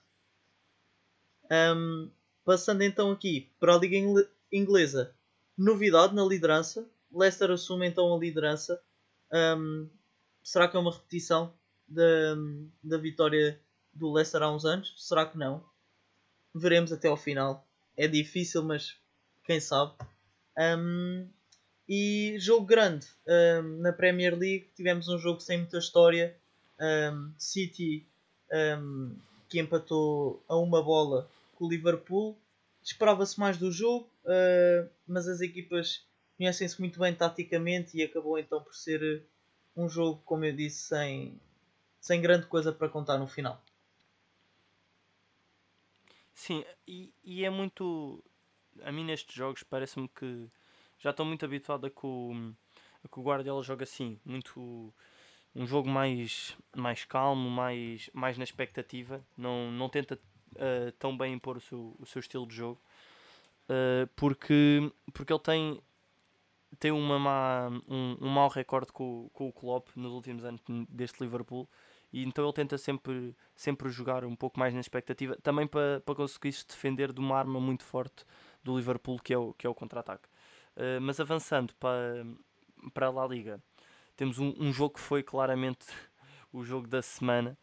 Um, Passando então aqui para a Liga Inglesa, novidade na liderança. Leicester assume então a liderança. Um, será que é uma repetição da, da vitória do Leicester há uns anos? Será que não? Veremos até ao final. É difícil, mas quem sabe. Um, e jogo grande um, na Premier League. Tivemos um jogo sem muita história. City que empatou a uma bola com o Liverpool. Esperava-se mais do jogo, uh, mas as equipas conhecem-se muito bem taticamente e acabou então por ser eh, um jogo, como eu disse, sem, sem grande coisa para contar no final. Sim, e, e é muito. A mim nestes jogos parece-me que já estou muito habituado a que, o, o Guardiola joga assim, muito um jogo mais, mais calmo, mais, mais na expectativa, não, não tenta uh, tão bem impor o seu, o seu estilo de jogo, uh, porque, porque ele tem, tem uma má, um, um mau recorde com, com o Klopp nos últimos anos deste Liverpool e então ele tenta sempre, sempre jogar um pouco mais na expectativa, também para, para conseguir se defender de uma arma muito forte do Liverpool que é o, que é o contra-ataque. Uh, mas avançando para, para a La Liga, temos um, um jogo que foi claramente o jogo da semana,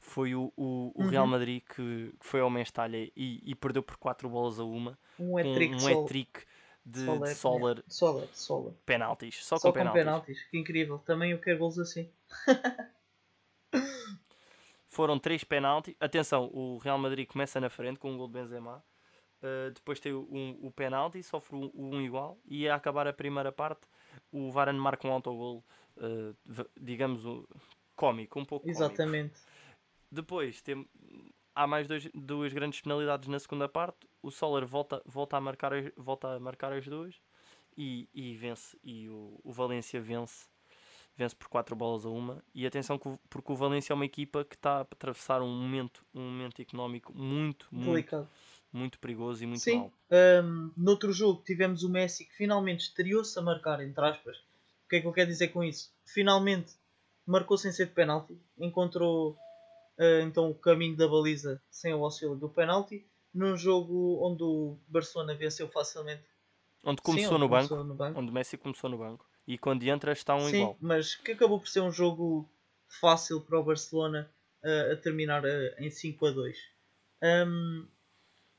foi o, o, o Real uhum. Madrid que, que, foi ao Mestalha e, e, perdeu por 4 bolas a uma. Um hat-trick um, de, Soler, de Soler. Soler, Soler. Penaltis. Só, Só com, penaltis. penaltis. Que incrível. Também eu quero gols assim. Foram 3 penaltis. Atenção, o Real Madrid começa na frente com um gol de Benzema. Uh, depois tem um, o penalti, sofre um, um, igual. E a acabar a primeira parte, o Varane marca um autogol, uh, digamos, uh, cómico, um pouco Exatamente. Cómico. Depois tem, há mais dois, duas grandes penalidades na segunda parte. O Soler volta, volta, a, marcar, volta a marcar as duas e, e vence. E o, o Valência vence, vence por 4 bolas a uma. E atenção, porque o Valência é uma equipa que está a atravessar um momento, um momento económico muito, muito muito perigoso e muito Sim. mau. Um, noutro jogo tivemos o Messi que finalmente estreou-se a marcar, entre aspas. O que é que eu quero dizer com isso? Finalmente marcou sem ser de penalti, encontrou então o caminho da baliza sem o auxílio do penalti, num jogo onde o Barcelona venceu facilmente. Onde começou, Sim, onde no, começou banco, no banco. onde Messi começou no banco. E quando entra está um Sim, igual. mas que acabou por ser um jogo fácil para o Barcelona uh, a terminar uh, em 5 a 2. Um,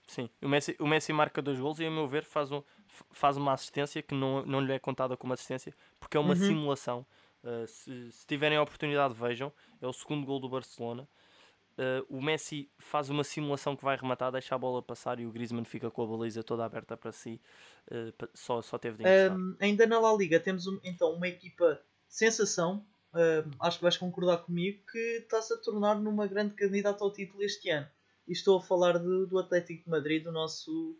Sim, o Messi, o Messi marca dois gols e, a meu ver, faz, um, faz uma assistência que não, não lhe é contada como assistência porque é uma Uhum. simulação. Uh, se, se tiverem a oportunidade, vejam. É o segundo gol do Barcelona. Uh, o Messi faz uma simulação que vai rematar, deixa a bola passar e o Griezmann fica com a baliza toda aberta para si. Uh, só, só teve de. Um, ainda na La Liga temos um- então uma equipa sensação, um, acho que vais concordar comigo, que está-se a tornar numa grande candidata ao título este ano. E estou a falar do, do Atlético de Madrid, do nosso,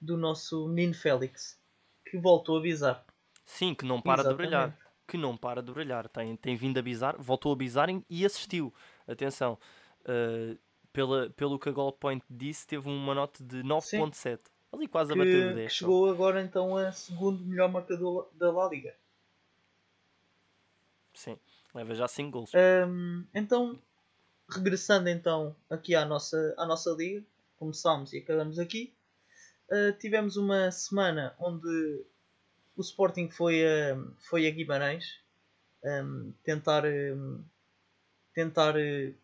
do nosso menino Félix, que voltou a avisar. Sim, que não para de Exatamente. brilhar. Que não para de brilhar. Tem, tem vindo a bizar, voltou a bizar e assistiu. Atenção, uh, pela, pelo que a Goal Point disse, teve uma nota de 9.7. Ali quase a bater o Que, 10. que só. chegou agora então a segundo melhor marcador da La Liga. Sim, leva já 5 gols. Um, então, regressando então aqui à nossa, à nossa liga, começámos e acabamos aqui. Uh, tivemos uma semana onde o Sporting foi a, foi a Guimarães um, tentar, um, tentar uh,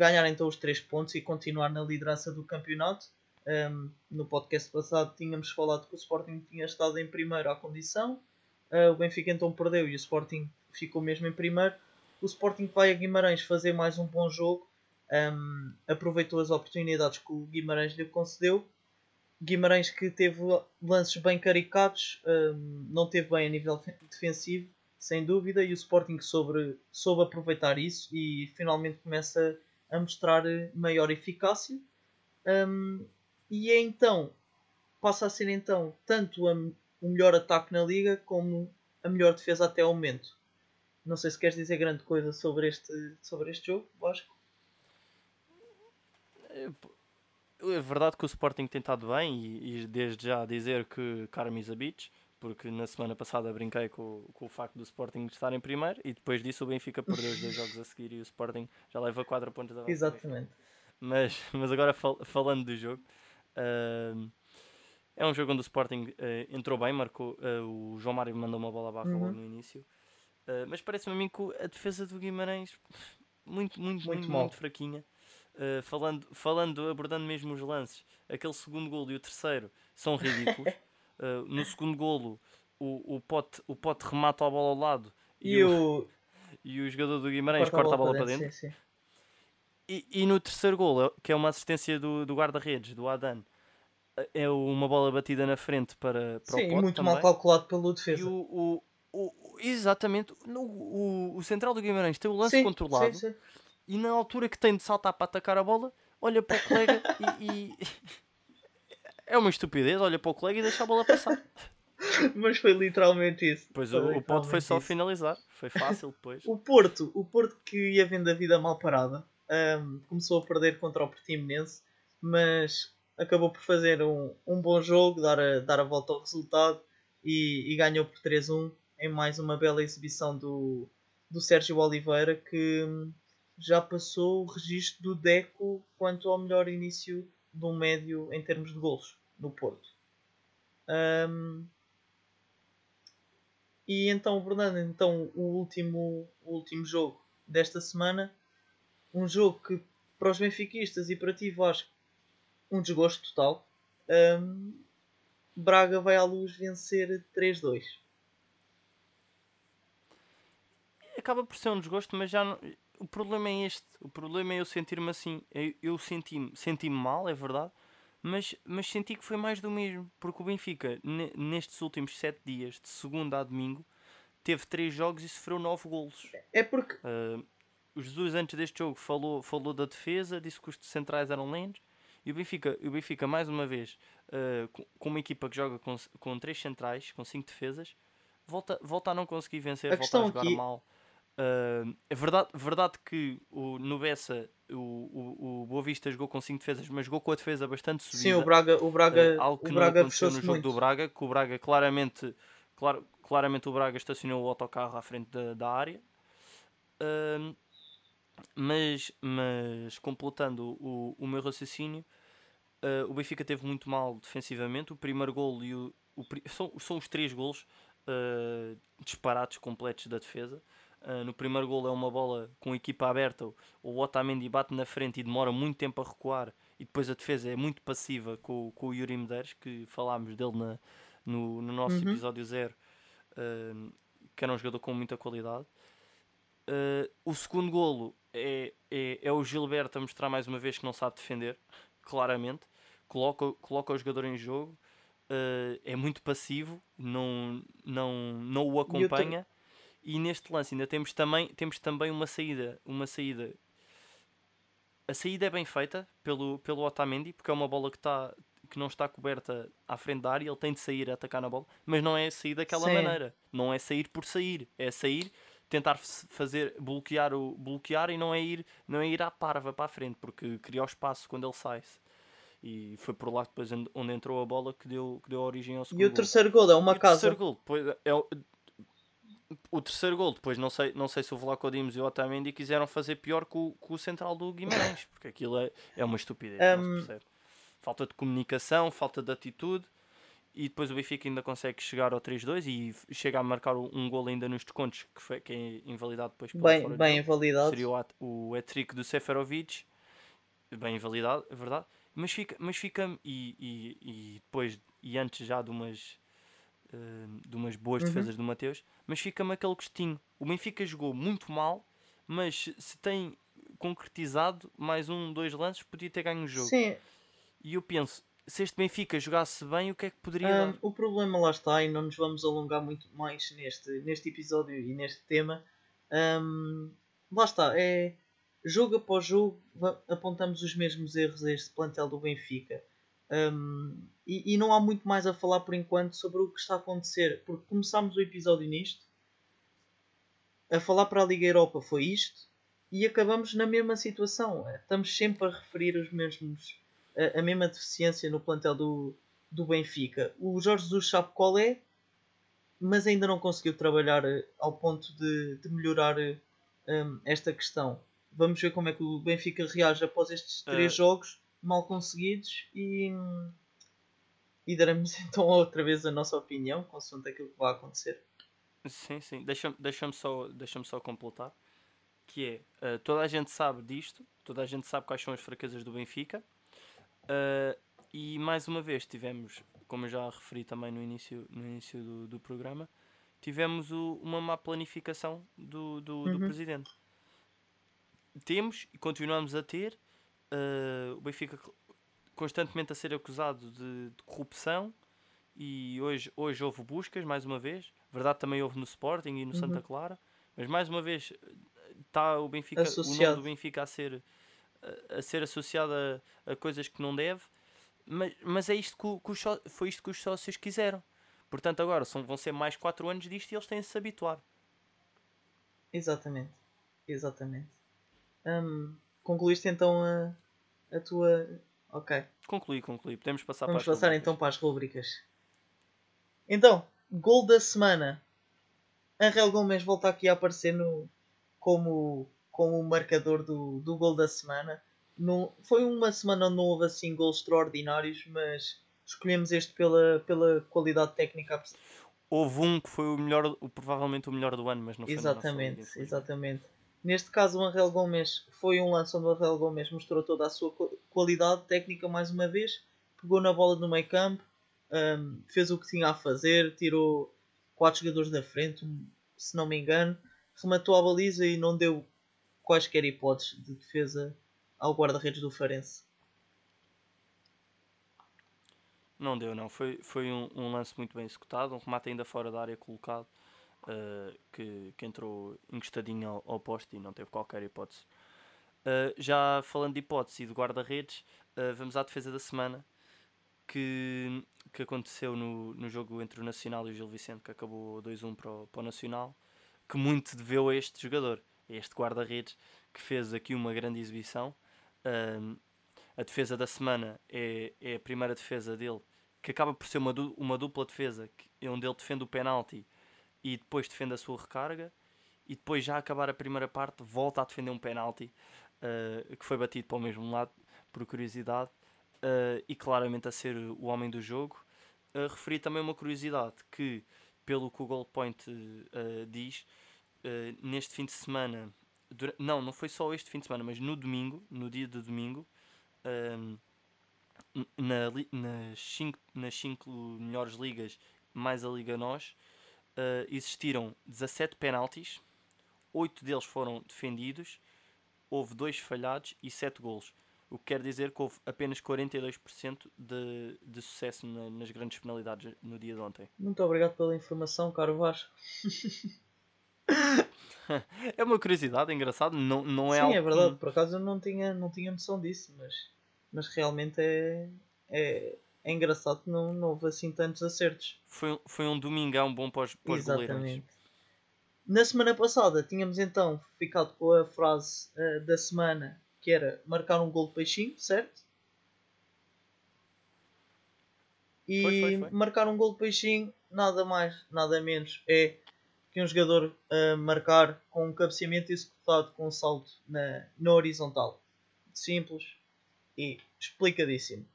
ganhar então os 3 pontos e continuar na liderança do campeonato. Um, no podcast passado tínhamos falado que o Sporting tinha estado em primeiro à condição. Uh, o Benfica então perdeu e o Sporting ficou mesmo em primeiro. O Sporting vai a Guimarães fazer mais um bom jogo. Um, aproveitou as oportunidades que o Guimarães lhe concedeu. Guimarães que teve lances bem caricatos, um, não teve bem a nível defen- defensivo, sem dúvida, e o Sporting soube, soube aproveitar isso e finalmente começa a mostrar maior eficácia. Um, e é então, passa a ser então tanto a- o melhor ataque na liga como a melhor defesa até ao momento. Não sei se queres dizer grande coisa sobre este, sobre este jogo, Vasco. É verdade que o Sporting tem estado bem e, e desde já dizer que Carmis a Beach, porque na semana passada brinquei com, com o facto do Sporting estar em primeiro e depois disso o Benfica perdeu os dois jogos a seguir e o Sporting já leva 4 pontos da Exatamente. Mas, mas agora fal- falando do jogo, ahm, é um jogo onde o Sporting eh, entrou bem, marcou, eh, o João Mário mandou uma bola abaixo Uhum. logo no início. Ah, mas parece-me a mim que a defesa do Guimarães muito, muito, muito, mal. muito fraquinha. Falando, falando, abordando mesmo os lances, aquele segundo golo e o terceiro são ridículos. Ah, no segundo golo, o, o, pote, o pote remata a bola ao lado e, E, o, o. e o jogador do Guimarães corta a bola para dentro. Sim, sim. E, e no terceiro gol, é- que é uma assistência do, do guarda-redes, do Adan, é uma bola batida na frente para, para Sim, o e pote muito também. mal calculado pelo E defesa. o, o, o- exatamente, no, o, o central do Guimarães tem o lance Sim, controlado sim, sim. e na altura que tem de saltar para atacar a bola, olha para o colega e, e- é uma estupidez, olha para o colega e deixa a bola passar. Mas foi literalmente isso. Pois Foi o, o pote foi só isso. finalizar, foi fácil depois. O Porto, o Porto que ia vendo a vida mal parada, ahm, começou a perder contra o Portimonense, mas acabou por fazer um, um bom jogo, dar a, dar a volta ao resultado e, e ganhou por 3-1 em mais uma bela exibição do, do Sérgio Oliveira que hum, já passou o registro do Deco quanto ao melhor início de um médio em termos de golos no Porto. Ahm, e então, Fernando, então o último, o último jogo desta semana, um jogo que para os benfiquistas e para ti Vasco, um desgosto total. Ahm, Braga vai à luz vencer 3-2. acaba por ser um desgosto, mas já não... o problema é este. O problema é eu sentir-me assim. Eu, eu senti-me senti mal, é verdade, mas, mas senti que foi mais do mesmo. Porque o Benfica, ne- nestes últimos 7 dias, de segunda a domingo, teve 3 jogos e sofreu 9 golos. É porque Uh, o Jesus, antes deste jogo, falou, falou da defesa, disse que os centrais eram lentos. E o Benfica, o Benfica mais uma vez, uh, com, com uma equipa que joga com, com 3 centrais, com 5 defesas, volta, volta a não conseguir vencer, A volta a jogar aqui- mal. Uh, é verdade, verdade que o, no Bessa o, o, o Boa Vista jogou com 5 defesas, mas jogou com a defesa bastante subida. Sim, o Braga, o Braga, uh, algo que o não Braga aconteceu no jogo muito. do Braga, que o Braga claramente, claro, claramente o Braga estacionou o autocarro à frente da, da área. Uh, mas, mas completando o, o meu raciocínio, uh, o Benfica teve muito mal defensivamente. O primeiro gol e o, o são, são os três golos uh, disparados completos da defesa. Uh, no primeiro gol é uma bola com a equipa aberta, o Otamendi bate na frente e demora muito tempo a recuar, e depois a defesa é muito passiva com, com o Yuri Medeiros, que falámos dele na, no, no nosso Uhum. episódio zero, uh, que era um jogador com muita qualidade. Uh, o segundo golo é, é, é o Gilberto a mostrar mais uma vez que não sabe defender, claramente. Coloca, coloca o jogador em jogo, é muito passivo, não, não, não o acompanha. E neste lance ainda temos também, temos também uma saída, uma saída. A saída é bem feita pelo, pelo Otamendi, porque é uma bola que, tá, que não está coberta à frente da área, ele tem de sair a atacar na bola, mas não é sair daquela Sim. maneira. Não é sair por sair, é sair, tentar fazer bloquear o bloquear e não é ir, não é ir à parva para a frente, porque cria o espaço quando ele sai. E foi por lá depois onde entrou a bola que deu, que deu origem ao segundo E o gol. terceiro gol é uma E o casa. terceiro gol, depois, é o, o terceiro gol, depois não sei, não sei se o Vlaco Dimos e o Otamendi quiseram fazer pior que o, que o central do Guimarães, porque aquilo é, é uma estupidez, Um. Falta de comunicação, falta de atitude, e depois o Benfica ainda consegue chegar ao 3-2 e chega a marcar um gol ainda nos descontos, que, foi, que é invalidado depois pelo Bem, de bem invalidado. Seria o, o hat-trick do Seferovic, bem invalidado, é verdade. Mas fica, mas fica e, e, e depois, e antes já de umas, eh, de umas boas Uhum. defesas do Mateus, mas fica-me aquele gostinho. O Benfica jogou muito mal, mas se- tem concretizado mais um, dois lances, podia ter ganho o jogo. Sim, E eu penso, se este Benfica jogasse bem, o que é que poderia hum, dar? o problema lá está, e não nos vamos alongar muito mais neste, neste episódio e neste tema. Hum, lá está, é jogo após jogo apontamos os mesmos erros a este plantel do Benfica. Hum, e, e não há muito mais a falar por enquanto sobre o que está a acontecer, porque começámos o episódio nisto, a falar para a Liga Europa foi isto, e acabamos na mesma situação. Estamos sempre a referir os mesmos, a, a mesma deficiência no plantel do, do Benfica. O Jorge Jesus sabe qual é, mas ainda não conseguiu trabalhar eh, ao ponto de, de melhorar eh, hum, esta questão. Vamos ver como é que o Benfica reage após estes três Eh. jogos mal conseguidos e, e daremos então outra vez a nossa opinião consoante aquilo que vai acontecer. Sim, sim. Deixa-me deixa só, deixa só completar. Que é, eh, toda a gente sabe disto, toda a gente sabe quais são as fraquezas do Benfica. eh, e mais uma vez tivemos, como eu já referi também no início, no início do, do programa, tivemos o- uma má planificação do, do, do Uhum. presidente. Temos e continuamos a ter eh, o Benfica constantemente a ser acusado de, de corrupção e hoje, hoje houve buscas, mais uma vez. Verdade também houve no Sporting e no Santa Uhum. Clara. Mas mais uma vez está o Benfica, o nome do Benfica a ser, a, a ser associado a, a coisas que não deve. Mas, mas é isto que, que os foi isto que os sócios quiseram. Portanto, agora são, vão ser mais 4 anos disto e eles têm de se habituar. Exatamente. Exatamente. Hum, concluíste então a, a tua. Ok. Concluí, concluí. Podemos passar Vamos para as passar rubricas. então para as rubricas. Então, gol da semana. Angel Gomes volta aqui a aparecer no, como, como o marcador do, do gol da semana. Não, foi uma semana onde não houve assim gols extraordinários, mas escolhemos este pela, pela qualidade técnica. Houve um que foi o melhor, provavelmente o melhor do ano, mas não foi liga, Exatamente, exatamente. Neste caso, o Angel Gomes foi um lance onde o Angel Gomes mostrou toda a sua qu- qualidade técnica mais uma vez. Pegou na bola no meio campo, hum, fez o que tinha a fazer, tirou quatro jogadores da frente, um- se não me engano, rematou a baliza e não deu quaisquer hipóteses de defesa ao guarda-redes do Farense. Não deu, não. Foi, foi um, um lance muito bem executado, um remate ainda fora da área colocado, eh, que, que entrou encostadinho ao, ao poste e não teve qualquer hipótese. Eh, já falando de hipótese e de guarda-redes, eh, vamos à defesa da semana, que, que aconteceu no, no jogo entre o Nacional e o Gil Vicente, que acabou 2-1 para o, para o Nacional. que muito deveu a este jogador, a este guarda-redes, que fez aqui uma grande exibição. Um, a defesa da semana é, é a primeira defesa dele, que acaba por ser uma, du uma dupla defesa, que, onde ele defende o penalti e depois defende a sua recarga, e depois, já acabar a primeira parte, volta a defender um penalti uh, que foi batido para o mesmo lado, por curiosidade, uh, e claramente a ser o homem do jogo. Uh, referi também uma curiosidade que, pelo que o Goal Point diz, neste fim de semana, não, não foi só este fim de semana, mas no domingo, no dia de domingo, na, nas 5 nas cinco melhores ligas, mais a Liga Nós, existiram 17 penaltis 8 deles foram defendidos, houve 2 falhados e 7 golos. O que quer dizer que houve apenas 42% de, de sucesso na, nas grandes penalidades no dia de ontem. Muito obrigado pela informação, caro Vasco. é uma curiosidade, é engraçado, não, não é Sim, algo é verdade, por acaso eu não tinha, não tinha noção disso, mas, mas realmente é, é, é engraçado que não, não houve assim tantos acertos. Foi, foi um domingão bom para os, para Exatamente. Na semana passada tínhamos então ficado com a frase uh, da semana que era marcar um gol de peixinho, certo? E foi, foi, foi. marcar um gol de peixinho, nada mais, nada menos, é que um jogador uh, marcar com um cabeceamento executado com um salto na, na horizontal. Simples e explicadíssimo.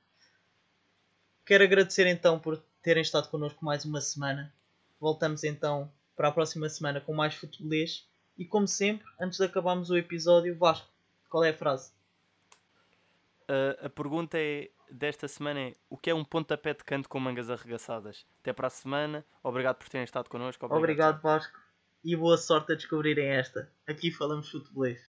Quero agradecer então por terem estado connosco mais uma semana. Voltamos então para a próxima semana com mais futebolês. E como sempre, antes de acabarmos o episódio, Vasco, qual é a frase? Uh, a pergunta é, desta semana é o que é um pontapé de canto com mangas arregaçadas? Até para a semana, obrigado por terem estado connosco. Obrigado, obrigado Vasco, e boa sorte a descobrirem esta. Aqui falamos futebolês.